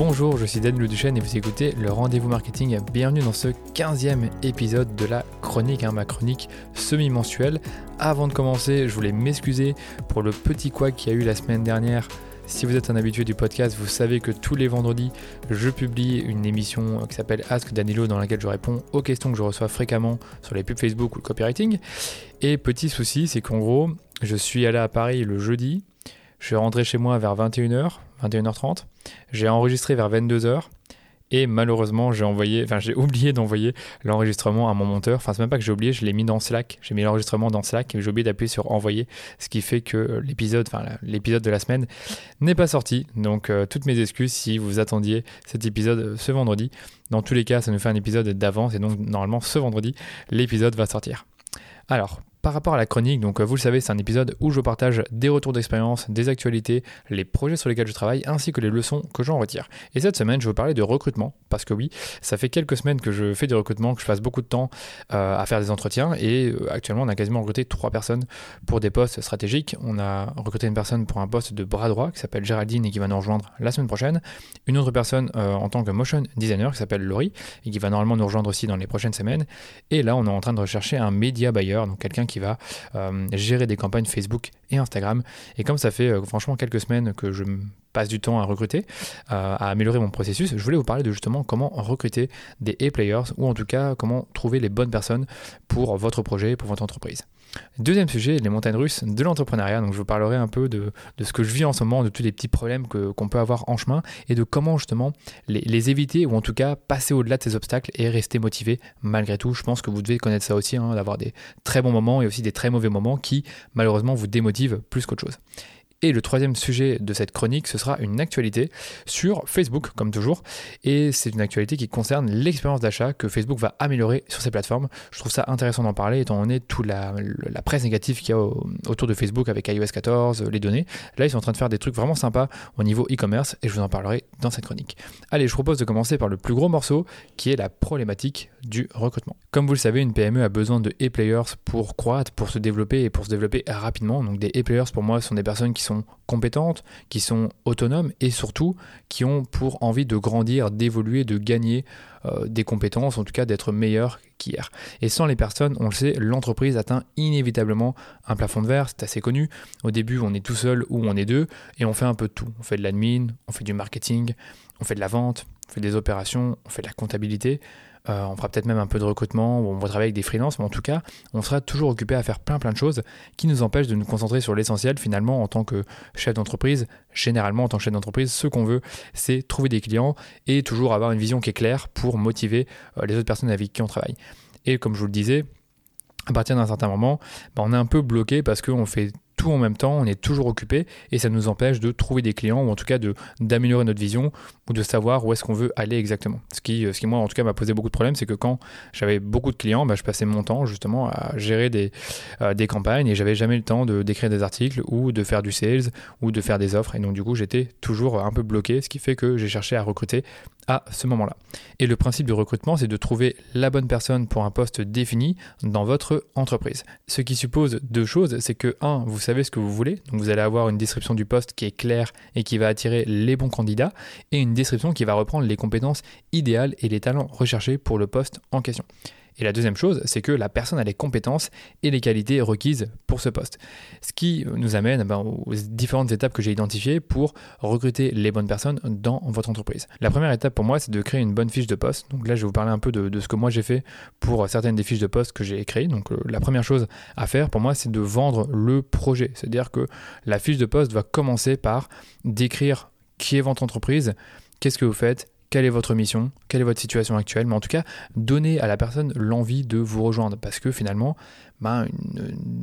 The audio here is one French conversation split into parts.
Bonjour, je suis Daniel Duchesne et vous écoutez le Rendez-vous Marketing. Bienvenue dans ce 15e épisode de la chronique, hein, ma chronique semi-mensuelle. Avant de commencer, je voulais m'excuser pour le petit quoi qu'il y a eu la semaine dernière. Si vous êtes un habitué du podcast, vous savez que tous les vendredis, je publie une émission qui s'appelle Ask Danilo dans laquelle je réponds aux questions que je reçois fréquemment sur les pubs Facebook ou le copywriting. Et petit souci, c'est qu'en gros, je suis allé à Paris le jeudi, je suis rentré chez moi vers 21h, 21h30. J'ai enregistré vers 22h. Et malheureusement, j'ai envoyé, j'ai oublié d'envoyer l'enregistrement à mon monteur. Enfin, c'est même pas que j'ai oublié, je l'ai mis dans Slack. J'ai mis l'enregistrement dans Slack et j'ai oublié d'appuyer sur envoyer, ce qui fait que l'épisode, enfin de la semaine n'est pas sorti. Donc euh, toutes mes excuses si vous attendiez cet épisode euh, ce vendredi. Dans tous les cas, ça nous fait un épisode d'avance et donc normalement ce vendredi, l'épisode va sortir. Alors, par rapport à la chronique, donc euh, vous le savez, c'est un épisode où je partage des retours d'expérience, des actualités, les projets sur lesquels je travaille, ainsi que les leçons que j'en retire. Et cette semaine, je vais vous parler de recrutement, parce que oui, ça fait quelques semaines que je fais du recrutement, que je passe beaucoup de temps euh, à faire des entretiens, et euh, actuellement, on a quasiment recruté trois personnes pour des postes stratégiques. On a recruté une personne pour un poste de bras droit qui s'appelle Géraldine et qui va nous rejoindre la semaine prochaine. Une autre personne en tant que motion designer qui s'appelle Laurie et qui va normalement nous rejoindre aussi dans les prochaines semaines. Et là, on est en train de rechercher un média buyer, donc quelqu'un qui va euh, gérer des campagnes Facebook et Instagram. Et comme ça fait euh, franchement quelques semaines que je passe du temps à recruter, euh, à améliorer mon processus, je voulais vous parler de justement comment recruter des A-players ou en tout cas comment trouver les bonnes personnes pour votre projet, pour votre entreprise. Deuxième sujet, les montagnes russes de l'entrepreneuriat. Donc je vous parlerai un peu de, ce que je vis en ce moment, de tous les petits problèmes qu'on peut avoir en chemin et de comment justement les, éviter ou en tout cas passer au-delà de ces obstacles et rester motivé malgré tout. Je pense que vous devez connaître ça aussi, hein, d'avoir des très bons moments et aussi des très mauvais moments qui malheureusement vous démotivent plus qu'autre chose. Et le troisième sujet de cette chronique, ce sera une actualité sur Facebook, comme toujours. Et c'est une actualité qui concerne l'expérience d'achat que Facebook va améliorer sur ses plateformes. Je trouve ça intéressant d'en parler, étant donné toute la, presse négative qu'il y a autour de Facebook avec iOS 14, les données. Là, ils sont en train de faire des trucs vraiment sympas au niveau e-commerce et je vous en parlerai dans cette chronique. Allez, je propose de commencer par le plus gros morceau qui est la problématique du recrutement. Comme vous le savez, une PME a besoin de e-players pour croître, pour se développer et pour se développer rapidement. Donc des e-players pour moi sont des personnes qui sont compétentes, qui sont autonomes et surtout qui ont pour envie de grandir, d'évoluer, de gagner euh, des compétences, en tout cas d'être meilleurs qu'hier. Et sans les personnes, on le sait, l'entreprise atteint inévitablement un plafond de verre, c'est assez connu. Au début, on est tout seul ou on est deux et on fait un peu de tout. On fait de l'admin, on fait du marketing, on fait de la vente, on fait des opérations, on fait de la comptabilité. Euh, on fera peut-être même un peu de recrutement, on va travailler avec des freelances, mais en tout cas, on sera toujours occupé à faire plein plein de choses qui nous empêchent de nous concentrer sur l'essentiel finalement en tant que chef d'entreprise. Généralement, en tant que chef d'entreprise, ce qu'on veut, c'est trouver des clients et toujours avoir une vision qui est claire pour motiver euh, les autres personnes avec qui on travaille. Et comme je vous le disais, à partir d'un certain moment, bah, on est un peu bloqué parce qu'on fait tout en même temps, on est toujours occupé et ça nous empêche de trouver des clients ou en tout cas d'améliorer notre vision ou de savoir où est-ce qu'on veut aller exactement. Ce qui, ce qui moi en tout cas m'a posé beaucoup de problèmes, c'est que quand j'avais beaucoup de clients, bah, je passais mon temps justement à gérer des, euh, des campagnes et j'avais jamais le temps de d'écrire des articles ou de faire du sales ou de faire des offres et donc du coup j'étais toujours un peu bloqué, ce qui fait que j'ai cherché à recruter à ce moment-là. Et le principe du recrutement, c'est de trouver la bonne personne pour un poste défini dans votre entreprise. Ce qui suppose deux choses, c'est que un, vous savez ce que vous voulez, donc vous allez avoir une description du poste qui est claire et qui va attirer les bons candidats, et une description qui va reprendre les compétences idéales et les talents recherchés pour le poste en question. Et la deuxième chose, c'est que la personne a les compétences et les qualités requises pour ce poste. Ce qui nous amène ben, aux différentes étapes que j'ai identifiées pour recruter les bonnes personnes dans votre entreprise. La première étape pour moi, c'est de créer une bonne fiche de poste. Donc là, je vais vous parler un peu de, ce que moi j'ai fait pour certaines des fiches de poste que j'ai créées. Donc euh, la première chose à faire pour moi, c'est de vendre le projet. C'est-à-dire que la fiche de poste va commencer par décrire qui est votre entreprise, qu'est-ce que vous faites, quelle est votre mission, quelle est votre situation actuelle, mais en tout cas, donner à la personne l'envie de vous rejoindre, parce que finalement, ben,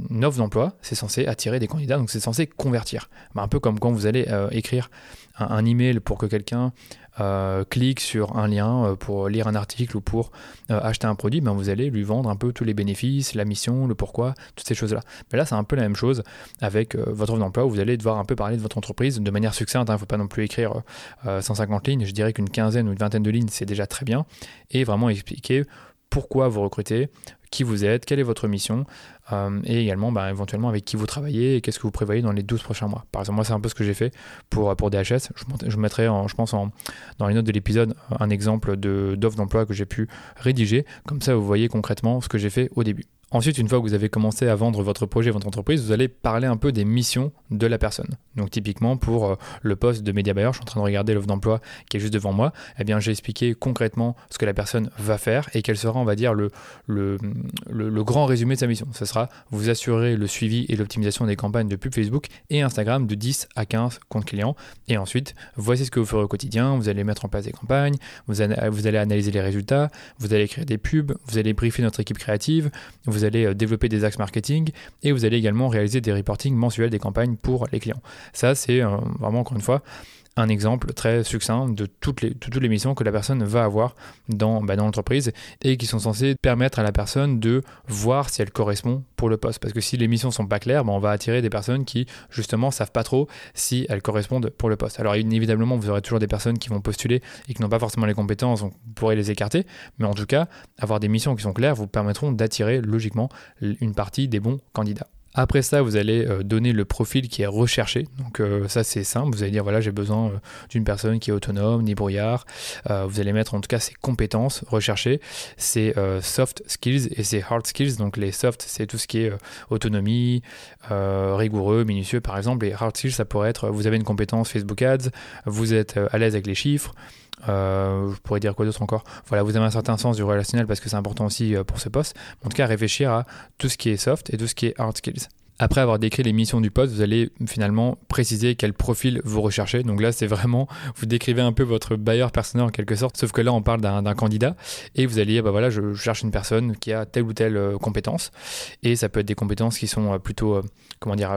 une, offre d'emploi, c'est censé attirer des candidats, donc c'est censé convertir. Ben, un peu comme quand vous allez euh, écrire un, email pour que quelqu'un euh, clique sur un lien euh, pour lire un article ou pour euh, acheter un produit, ben vous allez lui vendre un peu tous les bénéfices, la mission, le pourquoi, toutes ces choses-là. Mais là, c'est un peu la même chose avec votre offre d'emploi où vous allez devoir un peu parler de votre entreprise de manière succincte. Il hein. ne faut pas non plus écrire 150 lignes. Je dirais qu'une quinzaine ou une vingtaine de lignes, c'est déjà très bien. Et vraiment expliquer pourquoi vous recrutez, qui vous êtes, quelle est votre mission, euh, et également bah, éventuellement avec qui vous travaillez et qu'est-ce que vous prévoyez dans les 12 prochains mois. Par exemple, moi, c'est un peu ce que j'ai fait pour, pour DHS. Je, mettrai, en, je pense, en, dans les notes de l'épisode, un exemple d'offre d'emploi que j'ai pu rédiger. Comme ça, vous voyez concrètement ce que j'ai fait au début. Ensuite, une fois que vous avez commencé à vendre votre projet, votre entreprise, vous allez parler un peu des missions de la personne. Donc typiquement pour euh, le poste de média buyer, je suis en train de regarder l'offre d'emploi qui est juste devant moi, eh bien j'ai expliqué concrètement ce que la personne va faire et quel sera, on va dire, le, grand résumé de sa mission. Ce sera vous assurer le suivi et l'optimisation des campagnes de pub Facebook et Instagram de 10 à 15 comptes clients. Et ensuite, voici ce que vous ferez au quotidien, vous allez mettre en place des campagnes, vous, vous allez analyser les résultats, vous allez créer des pubs, vous allez briefer notre équipe créative, vous allez euh, développer des axes marketing et vous allez également réaliser des reportings mensuels des campagnes pour les clients. Ça, c'est euh, vraiment, encore une fois, un exemple très succinct de toutes les, toutes les missions que la personne va avoir dans, bah, dans l'entreprise et qui sont censées permettre à la personne de voir si elle correspond pour le poste. Parce que si les missions sont pas claires, bah, on va attirer des personnes qui justement savent pas trop si elles correspondent pour le poste. Alors évidemment, vous aurez toujours des personnes qui vont postuler et qui n'ont pas forcément les compétences, donc vous pourrez les écarter. Mais en tout cas, avoir des missions qui sont claires vous permettront d'attirer logiquement une partie des bons candidats. Après ça, vous allez euh, donner le profil qui est recherché. Donc euh, ça, c'est simple. Vous allez dire, voilà, j'ai besoin euh, d'une personne qui est autonome, ni brouillard. vous allez mettre en tout cas ses compétences recherchées, ses soft skills et ses hard skills. Donc les soft, c'est tout ce qui est autonomie, rigoureux, minutieux par exemple. Et hard skills, ça pourrait être, vous avez une compétence Facebook Ads, vous êtes à l'aise avec les chiffres. Je pourrais dire quoi d'autre encore? Voilà, vous avez un certain sens du relationnel parce que c'est important aussi pour ce poste. En tout cas, réfléchir à tout ce qui est soft et tout ce qui est hard skills. Après avoir décrit les missions du poste, vous allez finalement préciser quel profil vous recherchez. Donc là, c'est vraiment, vous décrivez un peu votre bailleur personnel en quelque sorte, sauf que là, on parle d'un candidat et vous allez bah voilà, je cherche une personne qui a telle ou telle euh, compétence. Et ça peut être des compétences qui sont euh, plutôt, euh, comment dire,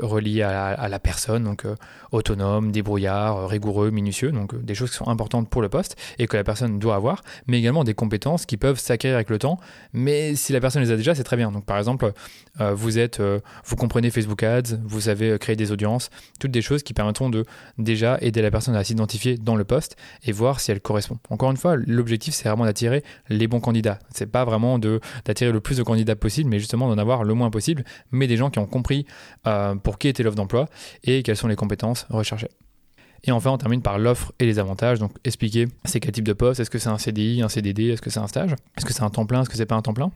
reliées à, la personne, donc autonome, débrouillard, rigoureux, minutieux, donc des choses qui sont importantes pour le poste et que la personne doit avoir, mais également des compétences qui peuvent s'acquérir avec le temps. Mais si la personne les a déjà, c'est très bien. Donc par exemple, vous êtes vous comprenez Facebook Ads, vous savez euh, créer des audiences, toutes des choses qui permettront de déjà aider la personne à s'identifier dans le poste et voir si elle correspond. Encore une fois, l'objectif c'est vraiment d'attirer les bons candidats. C'est pas vraiment d'attirer le plus de candidats possible, mais justement d'en avoir le moins possible, mais des gens qui ont compris euh, pour qui était l'offre d'emploi et quelles sont les compétences recherchées. Et enfin, on termine par l'offre et les avantages. Donc, expliquer c'est quel type de poste, est-ce que c'est un CDI, un CDD, est-ce que c'est un stage, est-ce que c'est un temps plein, est-ce que c'est pas un temps plein?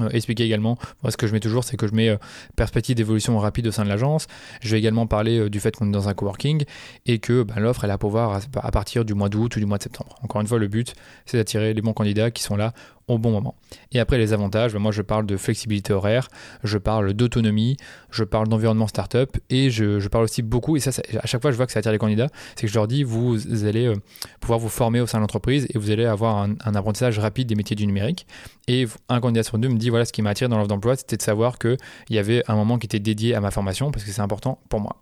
Euh, expliquer également, moi ce que je mets toujours, c'est que je mets euh, perspective d'évolution rapide au sein de l'agence. Je vais également parler euh, du fait qu'on est dans un coworking et que ben, l'offre elle a pouvoir à partir du mois d'août ou du mois de septembre. Encore une fois, le but c'est d'attirer les bons candidats qui sont là au bon moment. Et après les avantages, moi je parle de flexibilité horaire, je parle d'autonomie, je parle d'environnement startup et je, parle aussi beaucoup, et ça, à chaque fois je vois que ça attire les candidats, c'est que je leur dis vous allez euh, pouvoir vous former au sein de l'entreprise et vous allez avoir un, un, apprentissage rapide des métiers du numérique. Et un candidat sur deux me dit voilà ce qui m'a attiré dans l'offre d'emploi, c'était de savoir qu'il y avait un moment qui était dédié à ma formation parce que c'est important pour moi.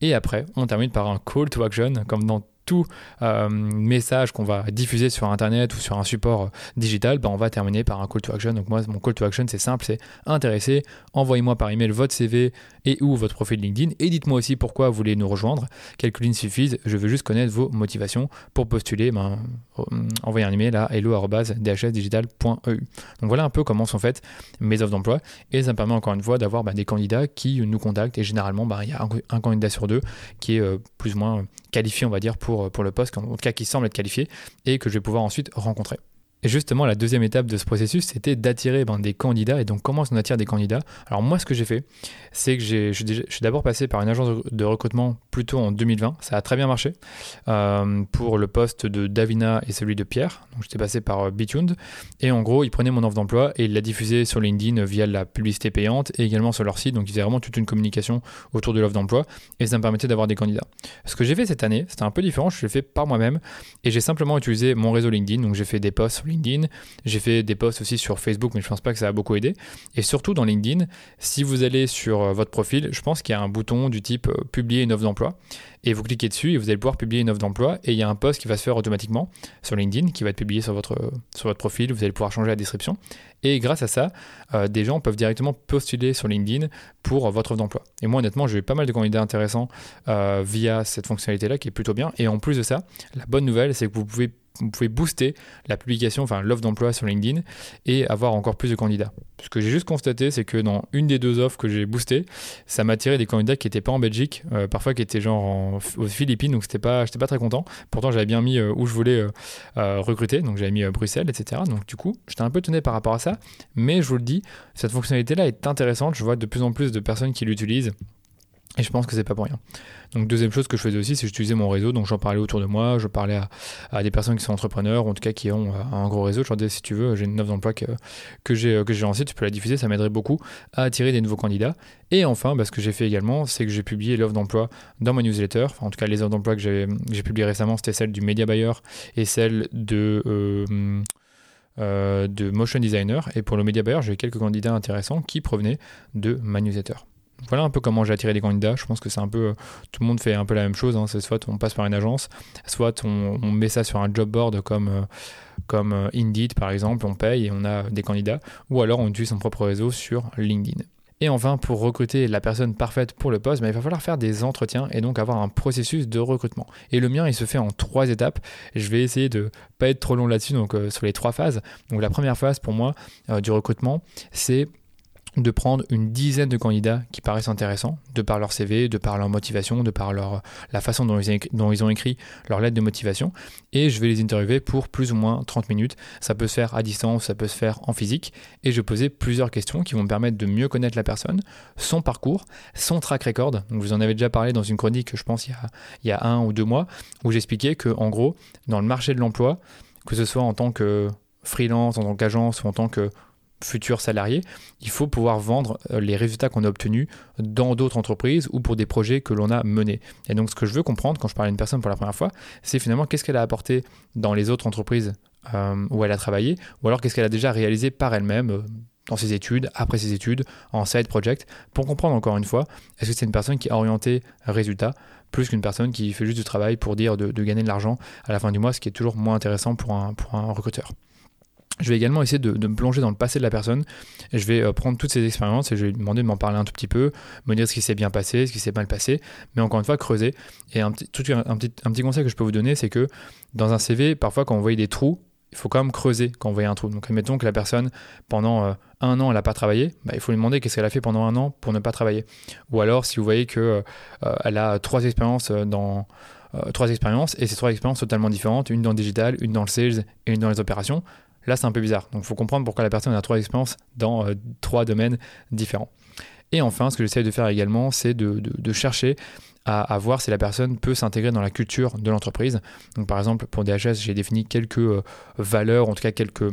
Et après, on termine par un call to action, comme dans tout euh, message qu'on va diffuser sur Internet ou sur un support euh, digital, bah, on va terminer par un call to action. Donc moi, mon call to action, c'est simple, c'est intéressé, envoyez-moi par email votre CV et ou votre profil LinkedIn et dites-moi aussi pourquoi vous voulez nous rejoindre. Quelques lignes suffisent, je veux juste connaître vos motivations pour postuler. Ben, euh, envoyez un email à hello.dhsdigital.eu. Donc voilà un peu comment sont faites mes offres d'emploi et ça me permet encore une fois d'avoir ben, des candidats qui nous contactent et généralement ben, il y a un, candidat sur deux qui est plus ou moins qualifié on va dire pour pour, le poste, en tout cas qui semble être qualifié, et que je vais pouvoir ensuite rencontrer. Et justement, la deuxième étape de ce processus, c'était d'attirer ben, des candidats. Et donc, comment qu'on attire des candidats? Alors, moi, ce que j'ai fait, c'est que je suis d'abord passé par une agence de recrutement plutôt en 2020. Ça a très bien marché euh, pour le poste de Davina et celui de Pierre. Donc, j'étais passé par euh, Bitune. Et en gros, ils prenaient mon offre d'emploi et ils la diffusaient sur LinkedIn via la publicité payante et également sur leur site. Donc, ils faisaient vraiment toute une communication autour de l'offre d'emploi et ça me permettait d'avoir des candidats. Ce que j'ai fait cette année, c'était un peu différent. Je l'ai fait par moi-même et j'ai simplement utilisé mon réseau LinkedIn. Donc, j'ai fait des posts sur LinkedIn. J'ai fait des posts aussi sur Facebook, mais je pense pas que ça a beaucoup aidé. Et surtout dans LinkedIn, si vous allez sur euh, votre profil, je pense qu'il y a un bouton du type euh, publier une offre d'emploi. Et vous cliquez dessus et vous allez pouvoir publier une offre d'emploi. Et il y a un post qui va se faire automatiquement sur LinkedIn, qui va être publié sur votre, euh, sur votre profil. Vous allez pouvoir changer la description. Et grâce à ça, des gens peuvent directement postuler sur LinkedIn pour votre offre d'emploi. Et moi, honnêtement, j'ai eu pas mal de candidats intéressants via cette fonctionnalité-là qui est plutôt bien. Et en plus de ça, la bonne nouvelle, c'est que vous pouvez vous pouvez booster la publication, enfin l'offre d'emploi sur LinkedIn et avoir encore plus de candidats. Ce que j'ai juste constaté, c'est que dans une des deux offres que j'ai boostées, ça m'a tiré des candidats qui n'étaient pas en Belgique, euh, parfois qui étaient genre aux Philippines, donc c'était pas, j'étais pas très content. Pourtant, j'avais bien mis euh, où je voulais euh, recruter, donc j'avais mis Bruxelles, etc. Donc du coup, j'étais un peu étonné par rapport à ça, mais je vous le dis, cette fonctionnalité-là est intéressante. Je vois de plus en plus de personnes qui l'utilisent. Et je pense que c'est pas pour rien. Donc deuxième chose que je faisais aussi, c'est que j'utilisais mon réseau. Donc j'en parlais autour de moi, je parlais à, des personnes qui sont entrepreneurs, en tout cas qui ont euh, un gros réseau. Je leur disais si tu veux, j'ai une offre d'emploi que, que j'ai j'ai lancée, tu peux la diffuser, ça m'aiderait beaucoup à attirer des nouveaux candidats. Et enfin, bah, ce que j'ai fait également, c'est que j'ai publié l'offre d'emploi dans ma newsletter. en tout cas, les offres d'emploi que j'ai publiées récemment, c'était celle du Media Buyer et celle de euh, euh, de motion designer. Et pour le Media Buyer, j'ai quelques candidats intéressants qui provenaient de ma newsletter voilà un peu comment j'ai attiré des candidats. Je pense que c'est un peu. Tout le monde fait un peu la même chose. Hein. C'est soit on passe par une agence, soit on, met ça sur un job board comme, euh, comme euh, Indeed par exemple, on paye et on a des candidats. Ou alors on utilise son propre réseau sur LinkedIn. Et enfin, pour recruter la personne parfaite pour le poste, bah, il va falloir faire des entretiens et donc avoir un processus de recrutement. Et le mien, il se fait en trois étapes. Je vais essayer de pas être trop long là-dessus, donc euh, sur les trois phases. Donc la première phase pour moi du recrutement, c'est de prendre une dizaine de candidats qui paraissent intéressants, de par leur CV, de par leur motivation, de par leur, la façon dont ils, ont écrit leur lettre de motivation, et je vais les interviewer pour plus ou moins 30 minutes. Ça peut se faire à distance, ça peut se faire en physique, et je poser plusieurs questions qui vont me permettre de mieux connaître la personne, son parcours, son track record. Donc, vous en avez déjà parlé dans une chronique, je pense, il y a, il y a un ou deux mois, où j'expliquais que, en gros, dans le marché de l'emploi, que ce soit en tant que freelance, en tant qu'agence ou en tant que futurs salariés, il faut pouvoir vendre euh, les résultats qu'on a obtenus dans d'autres entreprises ou pour des projets que l'on a menés. Et donc ce que je veux comprendre quand je parle à une personne pour la première fois, c'est finalement qu'est-ce qu'elle a apporté dans les autres entreprises euh, où elle a travaillé, ou alors qu'est-ce qu'elle a déjà réalisé par elle-même. Euh, dans ses études, après ses études, en side project, pour comprendre encore une fois, est-ce que c'est une personne qui est orientée résultat, plus qu'une personne qui fait juste du travail pour dire de, gagner de l'argent à la fin du mois, ce qui est toujours moins intéressant pour un, pour un recruteur. Je vais également essayer de, me plonger dans le passé de la personne. Et je vais euh, prendre toutes ces expériences et je vais lui demander de m'en parler un tout petit peu, me dire ce qui s'est bien passé, ce qui s'est mal passé. Mais encore une fois, creuser. Et un petit, conseil que je peux vous donner, c'est que dans un CV, parfois quand on voit des trous, il faut quand même creuser quand on voit un trou. Donc admettons que la personne, pendant euh, un an, elle n'a pas travaillé, bah, il faut lui demander qu'est-ce qu'elle a fait pendant un an pour ne pas travailler. Ou alors, si vous voyez qu'elle euh, a trois expériences trois expériences et ces trois expériences totalement différentes, une dans le digital, une dans le sales et une dans les opérations, Là, c'est un peu bizarre. Donc, il faut comprendre pourquoi la personne a trois expériences dans euh, trois domaines différents. Et enfin, ce que j'essaie de faire également, c'est de, chercher à, voir si la personne peut s'intégrer dans la culture de l'entreprise. Donc, par exemple, pour DHS, j'ai défini quelques euh, valeurs, en tout cas quelques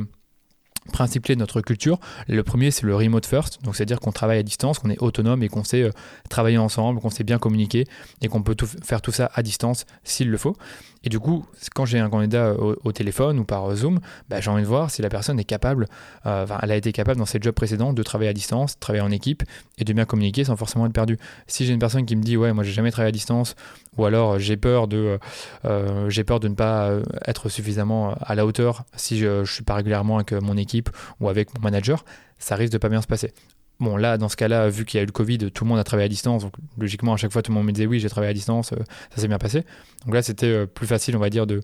principes clés de notre culture. Le premier, c'est le remote first, donc c'est-à-dire qu'on travaille à distance, qu'on est autonome et qu'on sait euh, travailler ensemble, qu'on sait bien communiquer et qu'on peut faire tout ça à distance s'il le faut. Et du coup, quand j'ai un candidat au, téléphone ou par Zoom, bah, j'ai envie de voir si la personne est capable, euh, elle a été capable dans ses jobs précédents de travailler à distance, travailler en équipe et de bien communiquer sans forcément être perdu. Si j'ai une personne qui me dit ouais, moi j'ai jamais travaillé à distance, ou alors j'ai peur de, euh, j'ai peur de ne pas euh, être suffisamment à la hauteur si je, ne suis pas régulièrement avec mon équipe ou avec mon manager, ça risque de pas bien se passer. Bon, là, dans ce cas-là, vu qu'il y a eu le Covid, tout le monde a travaillé à distance. Donc, logiquement, à chaque fois, tout le monde me disait oui, j'ai travaillé à distance, euh, ça s'est bien passé. Donc là, c'était euh, plus facile, on va dire, de,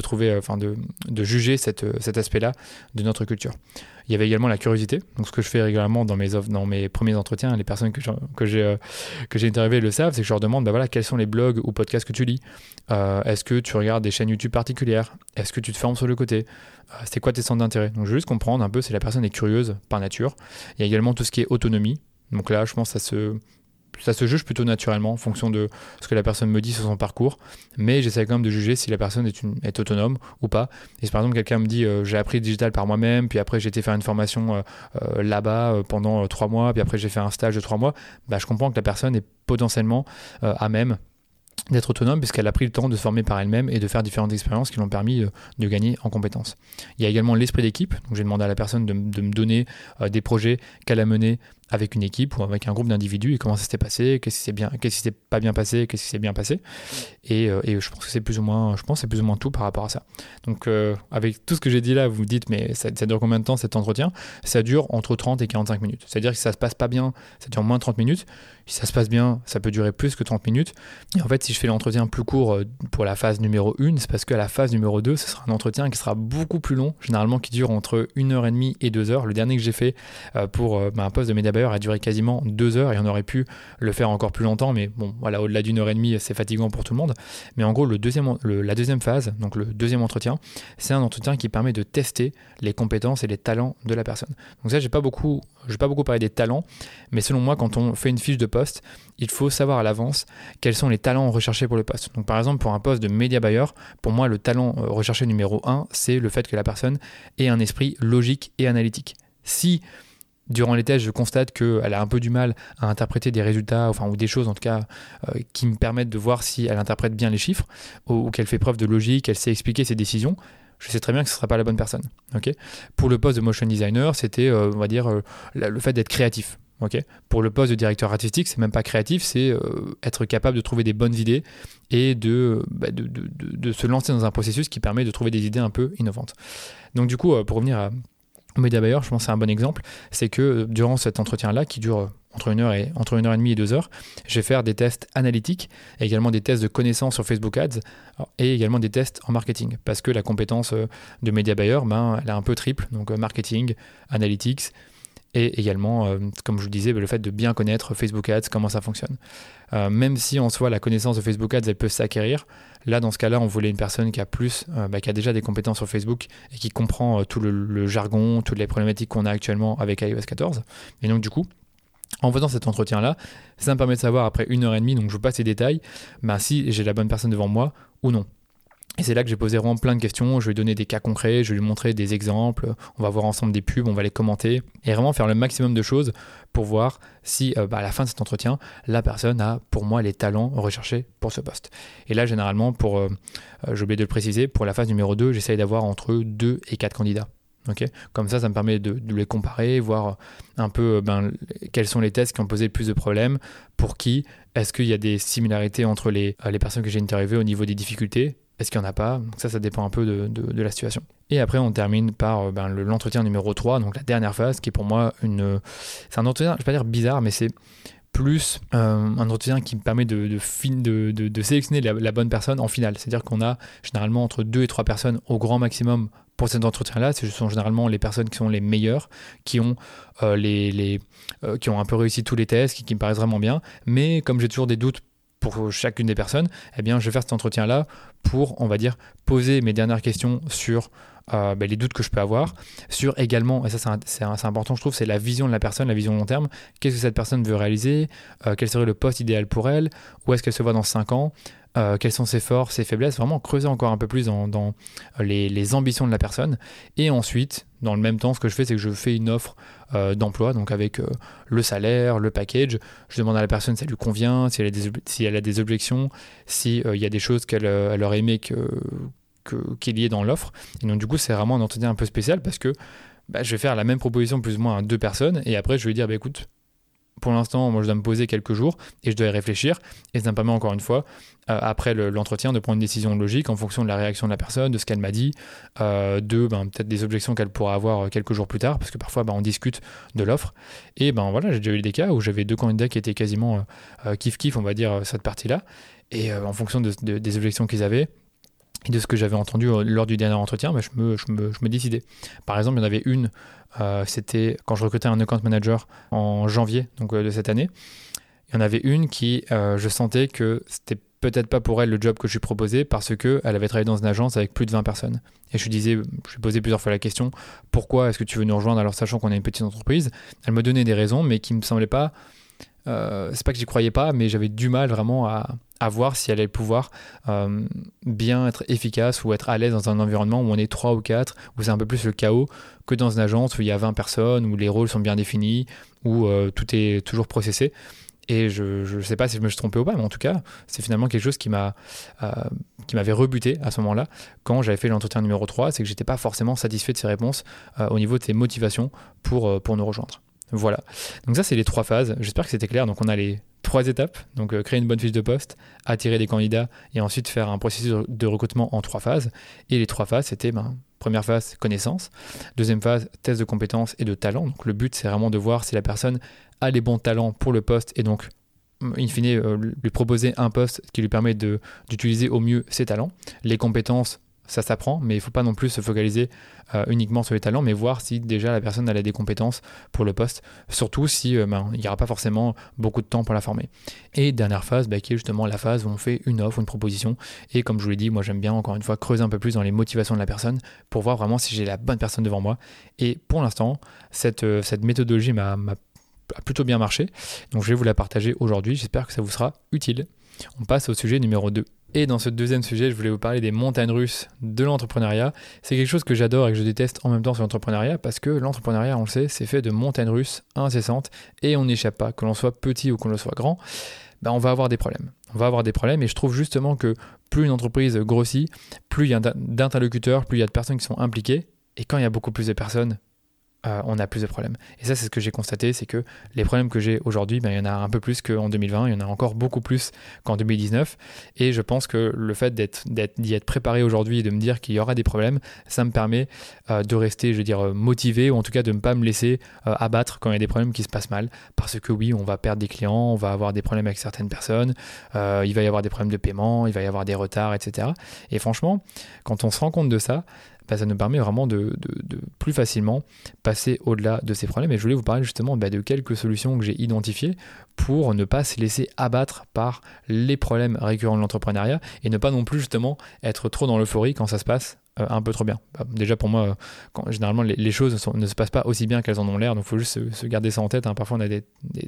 trouver, euh, enfin, de, juger cet aspect-là de notre culture. Il y avait également la curiosité. Donc, ce que je fais régulièrement dans mes dans mes premiers entretiens, les personnes que, j'ai que j'ai interviewées le savent, c'est que je leur demande, bah voilà, quels sont les blogs ou podcasts que tu lis? Est-ce que tu regardes des chaînes YouTube particulières? Est-ce que tu te formes sur le côté? C'est quoi tes centres d'intérêt? Donc je veux juste comprendre un peu si la personne est curieuse par nature. Il y a également tout ce qui est autonomie. Donc là, je pense que ça se, juge plutôt naturellement en fonction de ce que la personne me dit sur son parcours. Mais j'essaie quand même de juger si la personne est autonome ou pas. Et si par exemple quelqu'un me dit euh, j'ai appris le digital par moi-même, puis après j'ai été faire une formation euh, euh, là-bas pendant trois mois, puis après j'ai fait un stage de trois mois, bah, je comprends que la personne est potentiellement à même d'être autonome puisqu'elle a pris le temps de se former par elle-même et de faire différentes expériences qui l'ont permis euh, de gagner en compétences. Il y a également l'esprit d'équipe, donc j'ai demandé à la personne de, me donner euh, des projets qu'elle a menés avec une équipe ou avec un groupe d'individus et comment ça s'était passé, qu'est-ce qui s'est bien, qu'est-ce qui s'est pas bien passé, qu'est-ce qui s'est bien passé. Et, euh, et, je pense que c'est plus ou moins, je pense c'est plus ou moins tout par rapport à ça. Donc euh, avec tout ce que j'ai dit là, vous vous dites mais ça, ça, dure combien de temps cet entretien? Ça dure entre 30 et 45 minutes. C'est-à-dire que si ça se passe pas bien, ça dure moins de 30 minutes. Si ça se passe bien, ça peut durer plus que 30 minutes. Et en fait, si je fais l'entretien plus court euh, pour la phase numéro 1, c'est parce qu'à la phase numéro 2, ce sera un entretien qui sera beaucoup plus long, généralement qui dure entre 1h30 et 2h. Le dernier que j'ai fait pour bah, un poste de a duré quasiment 2 heures et on aurait pu le faire encore plus longtemps, mais bon, voilà, au-delà d'une heure et demie, c'est fatigant pour tout le monde. Mais en gros, le deuxième, la deuxième phase, donc le deuxième entretien, c'est un entretien qui permet de tester les compétences et les talents de la personne. Donc ça, j'ai pas beaucoup, pas beaucoup parler des talents, mais selon moi, quand on fait une fiche de poste, il faut savoir à l'avance quels sont les talents recherchés pour le poste. Donc par exemple, pour un poste de média buyer, pour moi, le talent euh, recherché numéro 1, c'est le fait que la personne ait un esprit logique et analytique. Si durant les tests, je constate qu'elle a un peu du mal à interpréter des résultats, enfin, ou des choses en tout cas, euh, qui me permettent de voir si elle interprète bien les chiffres, ou, qu'elle fait preuve de logique, qu'elle sait expliquer ses décisions. Je sais très bien que ce ne sera pas la bonne personne. Pour le poste de motion designer, c'était, euh, on va dire, le fait d'être créatif. Pour le poste de directeur artistique, c'est même pas créatif, c'est euh, être capable de trouver des bonnes idées et bah, de, se lancer dans un processus qui permet de trouver des idées un peu innovantes. Donc du coup, euh, pour revenir à Media Buyer, je pense c'est un bon exemple, c'est que euh, durant cet entretien-là, qui dure entre une heure et entre une heure et demie et deux heures, je vais faire des tests analytiques, également des tests de connaissances sur Facebook Ads et également des tests en marketing, parce que la compétence de Media Buyer, ben, elle est un peu triple, donc marketing, analytics et également, euh, comme je vous disais, le fait de bien connaître Facebook Ads, comment ça fonctionne. Euh, même si en soi la connaissance de Facebook Ads elle peut s'acquérir, là dans ce cas-là on voulait une personne qui a plus, euh, bah, qui a déjà des compétences sur Facebook et qui comprend tout le, jargon, toutes les problématiques qu'on a actuellement avec iOS 14. Et donc du coup, en faisant cet entretien-là, ça me permet de savoir après une heure et demie, donc je vous passe les détails, bah, si j'ai la bonne personne devant moi ou non. Et c'est là que j'ai posé vraiment plein de questions. Je lui donner des cas concrets, je lui montrer des exemples. On va voir ensemble des pubs, on va les commenter et vraiment faire le maximum de choses pour voir si euh, bah, à la fin de cet entretien, la personne a pour moi les talents recherchés pour ce poste. Et là, généralement, pour, euh, euh, j'ai oublié de le préciser, pour la phase numéro 2, j'essaye d'avoir entre 2 et 4 candidats. Comme ça, ça me permet de, les comparer, voir un peu ben, quels sont les tests qui ont posé le plus de problèmes, pour qui, est-ce qu'il y a des similarités entre les, les personnes que j'ai interviewées au niveau des difficultés, est-ce qu'il n'y en a pas? Donc ça, ça dépend un peu de, la situation. Et après, on termine par euh, ben, l'entretien numéro 3, donc la dernière phase, qui est pour moi une... C'est un entretien, je vais pas dire bizarre, mais c'est plus euh, un entretien qui me permet de, de, sélectionner la, bonne personne en finale. C'est-à-dire qu'on a généralement entre 2 et 3 personnes au grand maximum pour cet entretien-là. Ce sont généralement les personnes qui sont les meilleures, qui ont, euh, les, les qui ont un peu réussi tous les tests, qui, qui me paraissent vraiment bien. Mais comme j'ai toujours des doutes pour chacune des personnes, eh bien, je vais faire cet entretien-là pour, on va dire, poser mes dernières questions sur euh, ben, les doutes que je peux avoir, sur également, et ça c'est important je trouve, c'est la vision de la personne, la vision long terme. Qu'est-ce que cette personne veut réaliser? Euh, Quel serait le poste idéal pour elle? Où est-ce qu'elle se voit dans 5 ans? Euh, quelles sont ses forces, ses faiblesses, vraiment creuser encore un peu plus dans, les, ambitions de la personne. Et ensuite, dans le même temps, ce que je fais, c'est que je fais une offre euh, d'emploi, donc avec euh, le salaire, le package. Je demande à la personne si ça lui convient, si elle a des, objections, s'il y a des choses qu'elle aurait aimé qu'il y ait dans l'offre. Et donc du coup, c'est vraiment un entretien un peu spécial parce que bah, je vais faire la même proposition plus ou moins à deux personnes et après je vais dire bah, écoute, pour l'instant, moi, je dois me poser quelques jours et je dois y réfléchir. Et ça me permet encore une fois, euh, après l'entretien, de prendre une décision logique en fonction de la réaction de la personne, de ce qu'elle m'a dit, euh, de ben, peut-être des objections qu'elle pourra avoir euh, quelques jours plus tard, parce que parfois, ben, on discute de l'offre. Et ben voilà, j'ai déjà eu des cas où j'avais deux candidats qui étaient quasiment kiff-kiff, on va dire, cette partie-là. Et en fonction des objections qu'ils avaient, et de ce que j'avais entendu lors du dernier entretien, je, me, décidais. Par exemple, il y en avait une euh, c'était quand je recrutais un account manager en janvier donc, euh, de cette année. Il y en avait une qui, euh, je sentais que c'était peut-être pas pour elle le job que je lui proposais parce qu'elle avait travaillé dans une agence avec plus de 20 personnes. Et je lui disais, je lui posais plusieurs fois la question, pourquoi est-ce que tu veux nous rejoindre? Alors sachant qu'on est une petite entreprise Elle me donnait des raisons, mais qui me semblaient pas euh, c'est pas que j'y croyais pas, mais j'avais du mal vraiment à, voir si elle allait pouvoir euh, bien être efficace ou être à l'aise dans un environnement où on est 3 ou 4, où c'est un peu plus le chaos que dans une agence où il y a 20 personnes, où les rôles sont bien définis, où euh, tout est toujours processé. Et je ne sais pas si je me suis trompé ou pas, mais en tout cas, c'est finalement quelque chose qui m'a qui m'avait rebuté à ce moment-là quand j'avais fait l'entretien numéro 3, c'est que j'étais pas forcément satisfait de ses réponses au niveau de ses motivations pour, pour nous rejoindre. Voilà. Donc ça, c'est les trois phases. J'espère que c'était clair. Donc on a les trois étapes. Donc euh, créer une bonne fiche de poste, attirer des candidats et ensuite faire un processus de recrutement en trois phases. Et les trois phases, c'était ben, première phase, connaissance. Deuxième phase, test de compétences et de talent. Donc le but, c'est vraiment de voir si la personne a les bons talents pour le poste et donc in fine, euh, lui proposer un poste qui lui permet d'utiliser au mieux ses talents. Les compétences, ça s'apprend, mais il ne faut pas non plus se focaliser euh, uniquement sur les talents, mais voir si déjà la personne a des compétences pour le poste, surtout si euh, ben, il n'y aura pas forcément beaucoup de temps pour la former. Et dernière phase, bah, qui est justement la phase où on fait une offre, une proposition, et comme je vous l'ai dit, moi j'aime bien encore une fois creuser un peu plus dans les motivations de la personne pour voir vraiment si j'ai la bonne personne devant moi. Et pour l'instant, cette, euh, cette méthodologie m'a plutôt bien marché, donc je vais vous la partager aujourd'hui, j'espère que ça vous sera utile. On passe au sujet numéro 2. Et dans ce deuxième sujet, je voulais vous parler des montagnes russes de l'entrepreneuriat. C'est quelque chose que j'adore et que je déteste en même temps sur l'entrepreneuriat parce que l'entrepreneuriat, on le sait, c'est fait de montagnes russes incessantes et on n'échappe pas, que l'on soit petit ou que l'on soit grand. Ben, on va avoir des problèmes. On va avoir des problèmes et je trouve justement que plus une entreprise grossit, plus il y a d'interlocuteurs, plus il y a de personnes qui sont impliquées. Et quand il y a beaucoup plus de personnes, euh, on a plus de problèmes. Et ça, c'est ce que j'ai constaté, c'est que les problèmes que j'ai aujourd'hui, ben, il y en a un peu plus qu'en 2020, il y en a encore beaucoup plus qu'en 2019. Et je pense que le fait d'y être, préparé aujourd'hui et de me dire qu'il y aura des problèmes, ça me permet euh, de rester, je veux dire, motivé, ou en tout cas de ne pas me laisser euh, abattre quand il y a des problèmes qui se passent mal. Parce que oui, on va perdre des clients, on va avoir des problèmes avec certaines personnes, il va y avoir des problèmes de paiement, il va y avoir des retards, etc. Et franchement, quand on se rend compte de ça, bah, ça nous permet vraiment de, plus facilement passer au-delà de ces problèmes. Et je voulais vous parler justement bah, de quelques solutions que j'ai identifiées pour ne pas se laisser abattre par les problèmes récurrents de l'entrepreneuriat et ne pas non plus justement être trop dans l'euphorie quand ça se passe euh, un peu trop bien. Bah, déjà pour moi, quand, généralement les, choses ne se passent pas aussi bien qu'elles en ont l'air, donc il faut juste se, garder ça en tête. Hein. Parfois on a des,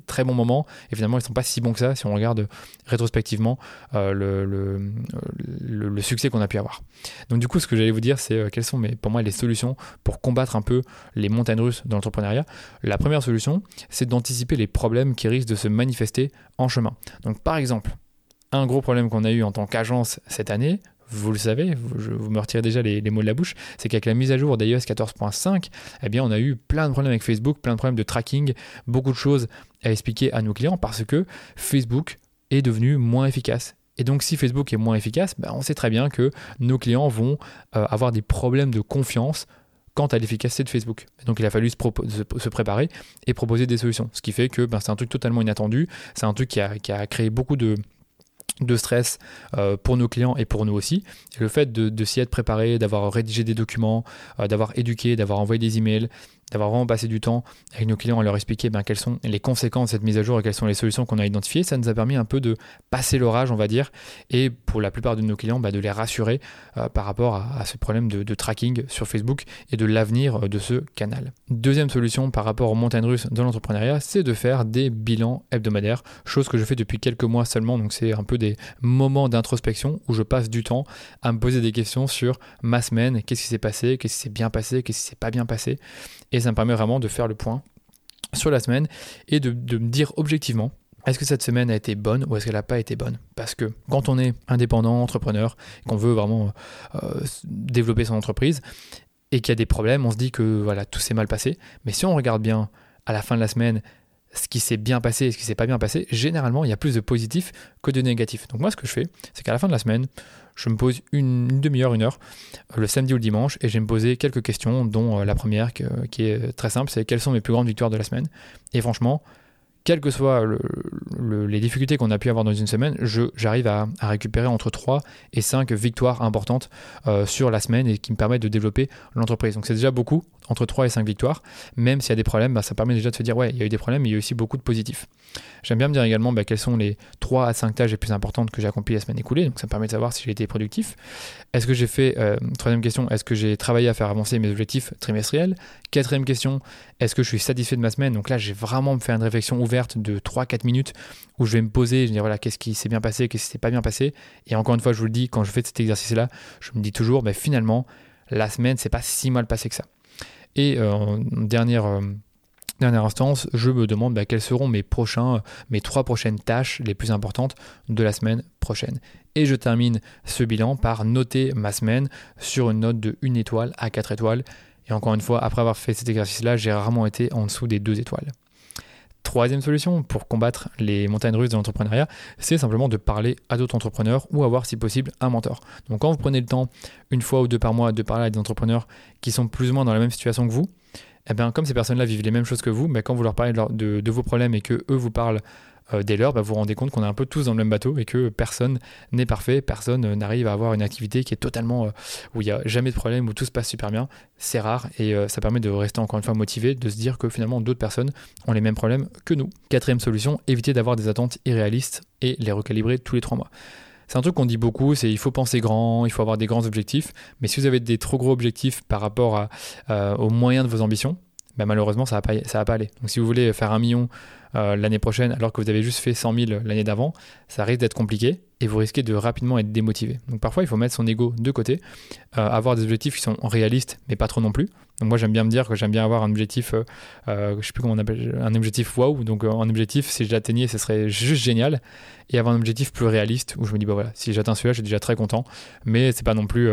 très bons moments et finalement ils ne sont pas si bons que ça si on regarde rétrospectivement euh, le, succès qu'on a pu avoir. Donc du coup ce que j'allais vous dire c'est euh, quelles sont mais pour moi les solutions pour combattre un peu les montagnes russes de l'entrepreneuriat. La première solution c'est d'anticiper les problèmes qui risquent de se manifester en chemin. Donc par exemple, un gros problème qu'on a eu en tant qu'agence cette année, vous le savez, vous, me retirez déjà les, mots de la bouche, c'est qu'avec la mise à jour d'iOS 14.5, eh bien, on a eu plein de problèmes avec Facebook, plein de problèmes de tracking, beaucoup de choses à expliquer à nos clients parce que Facebook est devenu moins efficace. Et donc, si Facebook est moins efficace, ben, on sait très bien que nos clients vont euh, avoir des problèmes de confiance quant à l'efficacité de Facebook. donc il a fallu se, préparer et proposer des solutions. Ce qui fait que ben, c'est un truc totalement inattendu, c'est un truc qui a créé beaucoup de, de stress euh, pour nos clients et pour nous aussi. le fait de, s'y être préparé, d'avoir rédigé des documents, euh, d'avoir éduqué, d'avoir envoyé des emails, d'avoir vraiment passé du temps avec nos clients à leur expliquer ben, quelles sont les conséquences de cette mise à jour et quelles sont les solutions qu'on a identifiées. Ça nous a permis un peu de passer l'orage, on va dire, et pour la plupart de nos clients, ben, de les rassurer euh, par rapport à, ce problème de, tracking sur Facebook et de l'avenir euh, de ce canal. Deuxième solution par rapport aux montagnes russes de l'entrepreneuriat, c'est de faire des bilans hebdomadaires, chose que je fais depuis quelques mois seulement, donc c'est un peu des moments d'introspection où je passe du temps à me poser des questions sur ma semaine, qu'est-ce qui s'est passé, qu'est-ce qui s'est bien passé, qu'est-ce qui s'est pas bien passé, et ça me permet vraiment de faire le point sur la semaine et de, me dire objectivement est-ce que cette semaine a été bonne ou est-ce qu'elle n'a pas été bonne? Parce que quand on est indépendant, entrepreneur, qu'on veut vraiment euh, développer son entreprise et qu'il y a des problèmes, on se dit que voilà tout s'est mal passé. Mais si on regarde bien à la fin de la semaine ce qui s'est bien passé et ce qui s'est pas bien passé, généralement il y a plus de positifs que de négatifs. Donc moi ce que je fais, c'est qu'à la fin de la semaine, je me pose une, demi-heure, une heure, euh, le samedi ou le dimanche, et je vais me poser quelques questions, dont euh, la première qui est très simple, c'est quelles sont mes plus grandes victoires de la semaine. Et franchement, quelles que soient les difficultés qu'on a pu avoir dans une semaine, j'arrive à, récupérer entre 3 et 5 victoires importantes euh, sur la semaine et qui me permettent de développer l'entreprise. Donc c'est déjà beaucoup, entre 3 et 5 victoires. Même s'il y a des problèmes, bah, ça permet déjà de se dire, ouais, il y a eu des problèmes, mais il y a aussi beaucoup de positifs. J'aime bien me dire également bah, quelles sont les 3 à 5 tâches les plus importantes que j'ai accomplies la semaine écoulée. Donc ça me permet de savoir si j'ai été productif. Est-ce que j'ai fait, euh, troisième question, est-ce que j'ai travaillé à faire avancer mes objectifs trimestriels? Quatrième question, est-ce que je suis satisfait de ma semaine? Donc là, j'ai vraiment fait une réflexion ouverte de 3-4 minutes où je vais me poser, je vais dire voilà, qu'est-ce qui s'est bien passé, qu'est-ce qui s'est pas bien passé? Et encore une fois, je vous le dis, quand je fais cet exercice-là, je me dis toujours, bah, finalement, la semaine, c'est pas si mal passé que ça. Et euh, en dernière, euh, dernière instance, je me demande bah, quelles seront mes trois prochaines tâches les plus importantes de la semaine prochaine. Et je termine ce bilan par noter ma semaine sur une note de 1 étoile à 4 étoiles. Et encore une fois, après avoir fait cet exercice-là, j'ai rarement été en dessous des 2 étoiles. Troisième solution pour combattre les montagnes russes de l'entrepreneuriat, c'est simplement de parler à d'autres entrepreneurs ou avoir, si possible, un mentor. Donc quand vous prenez le temps, une fois ou deux par mois, de parler à des entrepreneurs qui sont plus ou moins dans la même situation que vous, eh bien, comme ces personnes-là vivent les mêmes choses que vous, mais quand vous leur parlez de, de vos problèmes et que eux vous parlent euh, dès lors, bah, vous vous rendez compte qu'on est un peu tous dans le même bateau et que personne n'est parfait, personne euh, n'arrive à avoir une activité qui est totalement euh, où il n'y a jamais de problème, où tout se passe super bien. C'est rare et ça permet de rester encore une fois motivé, de se dire que finalement d'autres personnes ont les mêmes problèmes que nous. Quatrième solution, éviter d'avoir des attentes irréalistes et les recalibrer tous les trois mois. C'est un truc qu'on dit beaucoup, c'est il faut penser grand, il faut avoir des grands objectifs, mais si vous avez des trop gros objectifs par rapport aux moyens de vos ambitions, bah, malheureusement ça ne va, va, pas aller. Donc si vous voulez faire un million euh, l'année prochaine alors que vous avez juste fait 100 000 l'année d'avant, ça risque d'être compliqué et vous risquez de rapidement être démotivé. Donc parfois il faut mettre son ego de côté, euh, avoir des objectifs qui sont réalistes mais pas trop non plus. Moi j'aime bien me dire que j'aime bien avoir un objectif, euh, je sais plus comment on appelle, un objectif wow. Donc un objectif si je l'atteignais ce serait juste génial et avoir un objectif plus réaliste où je me dis bah voilà si j'atteins celui-là je suis déjà très content mais c'est pas non plus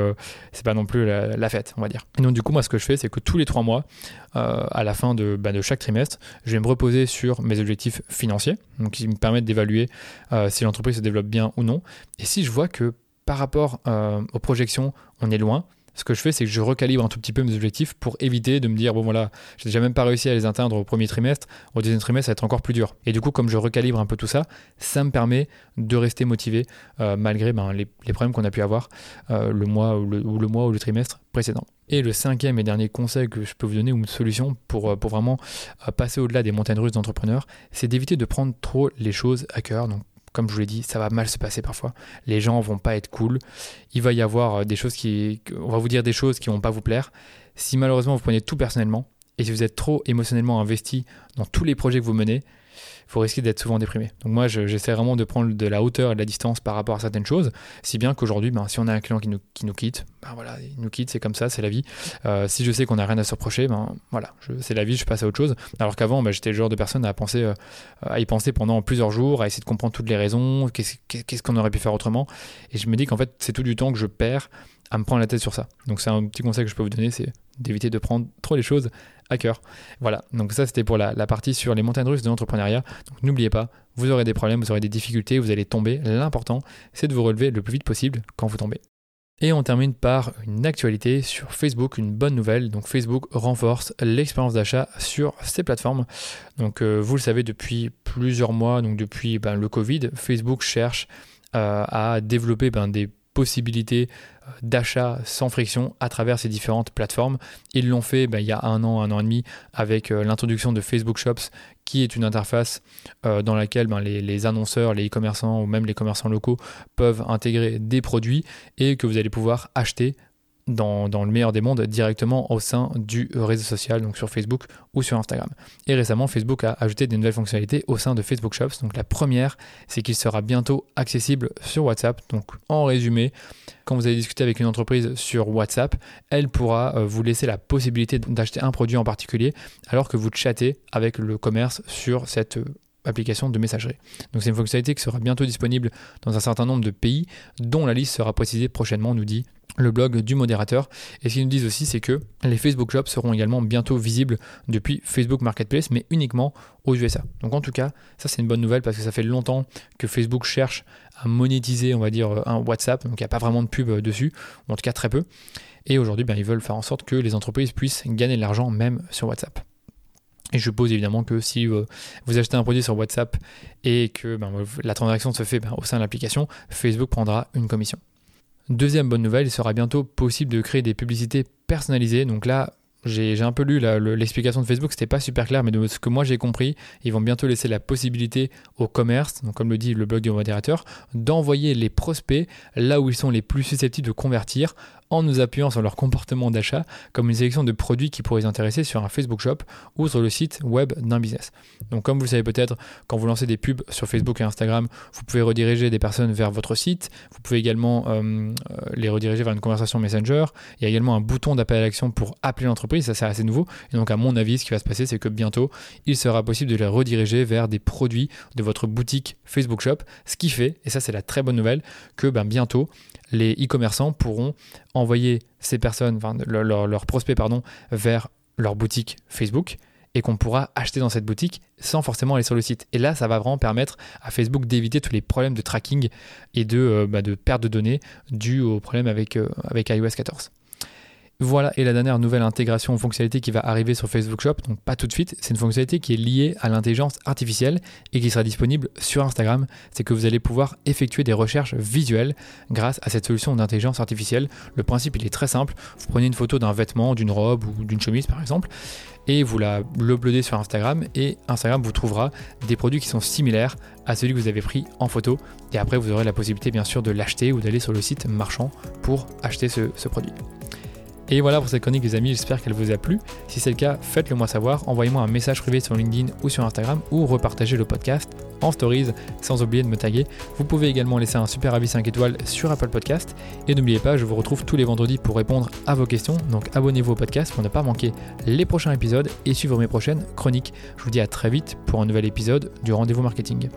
c'est pas non plus la, fête on va dire. Et donc du coup moi ce que je fais c'est que tous les trois mois à la fin de, bah, de chaque trimestre je vais me reposer sur mes objectifs financiers, donc qui me permettent d'évaluer euh, si l'entreprise se développe bien ou non. Et si je vois que par rapport euh, aux projections, on est loin, ce que je fais, c'est que je recalibre un tout petit peu mes objectifs pour éviter de me dire, bon voilà, j'ai déjà même pas réussi à les atteindre au premier trimestre, au deuxième trimestre, ça va être encore plus dur. Et du coup, comme je recalibre un peu tout ça, ça me permet de rester motivé euh, malgré ben, les, problèmes qu'on a pu avoir le mois ou le, mois ou le trimestre précédent. Et le cinquième et dernier conseil que je peux vous donner, ou une solution pour, euh, pour vraiment euh, passer au-delà des montagnes russes d'entrepreneurs, c'est d'éviter de prendre trop les choses à cœur. Comme je vous l'ai dit, ça va mal se passer parfois. Les gens vont pas être cool. Il va y avoir euh, des choses qui. On va vous dire des choses qui vont pas vous plaire. Si malheureusement vous prenez tout personnellement, et si vous êtes trop émotionnellement investi dans tous les projets que vous menez, vous risquez d'être souvent déprimé. Donc moi, j'essaie vraiment de prendre de la hauteur et de la distance par rapport à certaines choses, si bien qu'aujourd'hui, ben, si on a un client qui nous, qui nous quitte, ben voilà, il nous quitte, c'est comme ça, c'est la vie. Euh, si je sais qu'on n'a rien à se reprocher, ben voilà, c'est la vie, je passe à autre chose. Alors qu'avant, ben, j'étais le genre de personne à penser, euh, à y penser pendant plusieurs jours, à essayer de comprendre toutes les raisons, qu'est-ce qu'on aurait pu faire autrement. Et je me dis qu'en fait, c'est tout du temps que je perds à me prendre la tête sur ça. Donc c'est un petit conseil que je peux vous donner, c'est d'éviter de prendre trop les choses à cœur. Voilà, donc ça c'était pour la, partie sur les montagnes russes de l'entrepreneuriat. Donc n'oubliez pas, vous aurez des problèmes, vous aurez des difficultés, vous allez tomber. L'important, c'est de vous relever le plus vite possible quand vous tombez. Et on termine par une actualité sur Facebook, une bonne nouvelle. Donc Facebook renforce l'expérience d'achat sur ses plateformes. Donc euh, vous le savez depuis plusieurs mois, donc depuis ben, le Covid, Facebook cherche euh, à développer ben, des possibilités d'achat sans friction à travers ces différentes plateformes. Ils l'ont fait ben, il y a un an, un an et demi avec euh, l'introduction de Facebook Shops qui est une interface euh, dans laquelle ben, les, annonceurs, les e-commerçants ou même les commerçants locaux peuvent intégrer des produits et que vous allez pouvoir acheter dans, le meilleur des mondes directement au sein du réseau social, donc sur Facebook ou sur Instagram. Et récemment, Facebook a ajouté des nouvelles fonctionnalités au sein de Facebook Shops. Donc la première, c'est qu'il sera bientôt accessible sur WhatsApp. Donc en résumé, quand vous allez discuter avec une entreprise sur WhatsApp, elle pourra euh, vous laisser la possibilité d'acheter un produit en particulier alors que vous chattez avec le commerce sur cette euh, application de messagerie. Donc c'est une fonctionnalité qui sera bientôt disponible dans un certain nombre de pays dont la liste sera précisée prochainement, nous dit le blog du modérateur. Et ce qu'ils nous disent aussi, c'est que les Facebook Shops seront également bientôt visibles depuis Facebook Marketplace, mais uniquement aux USA. Donc en tout cas, ça c'est une bonne nouvelle parce que ça fait longtemps que Facebook cherche à monétiser, on va dire, un WhatsApp. Donc il n'y a pas vraiment de pub euh, dessus, ou en tout cas très peu. Et aujourd'hui, ben, ils veulent faire en sorte que les entreprises puissent gagner de l'argent même sur WhatsApp. Et je suppose évidemment que si euh, vous achetez un produit sur WhatsApp et que ben, la transaction se fait ben, au sein de l'application, Facebook prendra une commission. Deuxième bonne nouvelle, il sera bientôt possible de créer des publicités personnalisées. Donc là, j'ai un peu lu l'explication de Facebook, c'était pas super clair, mais de ce que moi j'ai compris, ils vont bientôt laisser la possibilité au commerce, donc comme le dit le blog du modérateur, d'envoyer les prospects là où ils sont les plus susceptibles de convertir en nous appuyant sur leur comportement d'achat comme une sélection de produits qui pourraient les intéresser sur un Facebook Shop ou sur le site web d'un business. Donc comme vous le savez peut-être, quand vous lancez des pubs sur Facebook et Instagram, vous pouvez rediriger des personnes vers votre site, vous pouvez également euh, euh, les rediriger vers une conversation Messenger, il y a également un bouton d'appel à l'action pour appeler l'entreprise, ça c'est assez nouveau, et donc à mon avis ce qui va se passer c'est que bientôt il sera possible de les rediriger vers des produits de votre boutique Facebook Shop, ce qui fait, et ça c'est la très bonne nouvelle, que ben, bientôt les e-commerçants pourront envoyer ces personnes, leurs prospects pardon, vers leur boutique Facebook et qu'on pourra acheter dans cette boutique sans forcément aller sur le site. Et là, ça va vraiment permettre à Facebook d'éviter tous les problèmes de tracking et de, euh, bah, perte de données dus aux problèmes avec, euh, avec iOS 14. Voilà, et la dernière nouvelle intégration fonctionnalité qui va arriver sur Facebook Shop, donc pas tout de suite, c'est une fonctionnalité qui est liée à l'intelligence artificielle et qui sera disponible sur Instagram. C'est que vous allez pouvoir effectuer des recherches visuelles grâce à cette solution d'intelligence artificielle. Le principe, il est très simple. Vous prenez une photo d'un vêtement, d'une robe ou d'une chemise par exemple, et vous la l'uploadez sur Instagram et Instagram vous trouvera des produits qui sont similaires à celui que vous avez pris en photo. Et après, vous aurez la possibilité bien sûr de l'acheter ou d'aller sur le site marchand pour acheter ce produit. Et voilà pour cette chronique les amis, j'espère qu'elle vous a plu. Si c'est le cas, faites-le moi savoir, envoyez-moi un message privé sur LinkedIn ou sur Instagram ou repartagez le podcast en stories sans oublier de me taguer. Vous pouvez également laisser un super avis 5 étoiles sur Apple Podcast et n'oubliez pas, je vous retrouve tous les vendredis pour répondre à vos questions. Donc abonnez-vous au podcast pour ne pas manquer les prochains épisodes et suivre mes prochaines chroniques. Je vous dis à très vite pour un nouvel épisode du rendez-vous marketing.